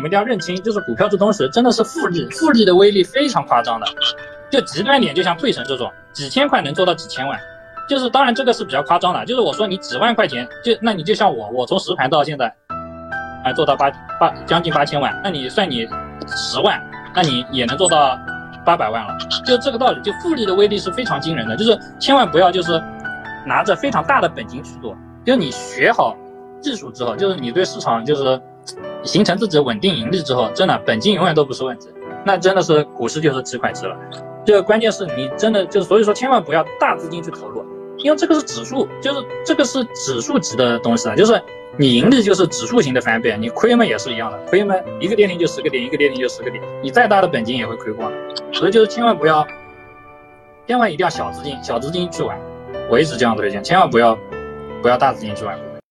你们一定要认清，就是股票这东西真的是复利，复利的威力非常夸张的。就极端点，就像退神这种，几千块能做到几千万，就是当然这个是比较夸张的。就是我说你几万块钱，就那你就像我，我从实盘到现在，哎做到八八将近八千万，那你算你十万，那你也能做到八百万了。就这个道理，就复利的威力是非常惊人的。就是千万不要就是拿着非常大的本金去做，就是你学好技术之后，就是你对市场就是形成自己的稳定盈利之后，真的本金永远都不是问题。那真的是股市就是几块几了。这个关键是你真的就是，所以说千万不要大资金去投入，因为这个是指数，就是这个是指数级的东西啊，就是你盈利就是指数型的翻倍，你亏嘛也是一样的，亏嘛一个跌停就十个点，一个跌停就十个点，你再大的本金也会亏光。所以就是千万不要，千万一定要小资金，小资金去玩，我一直这样推荐，千万不要不要大资金去玩。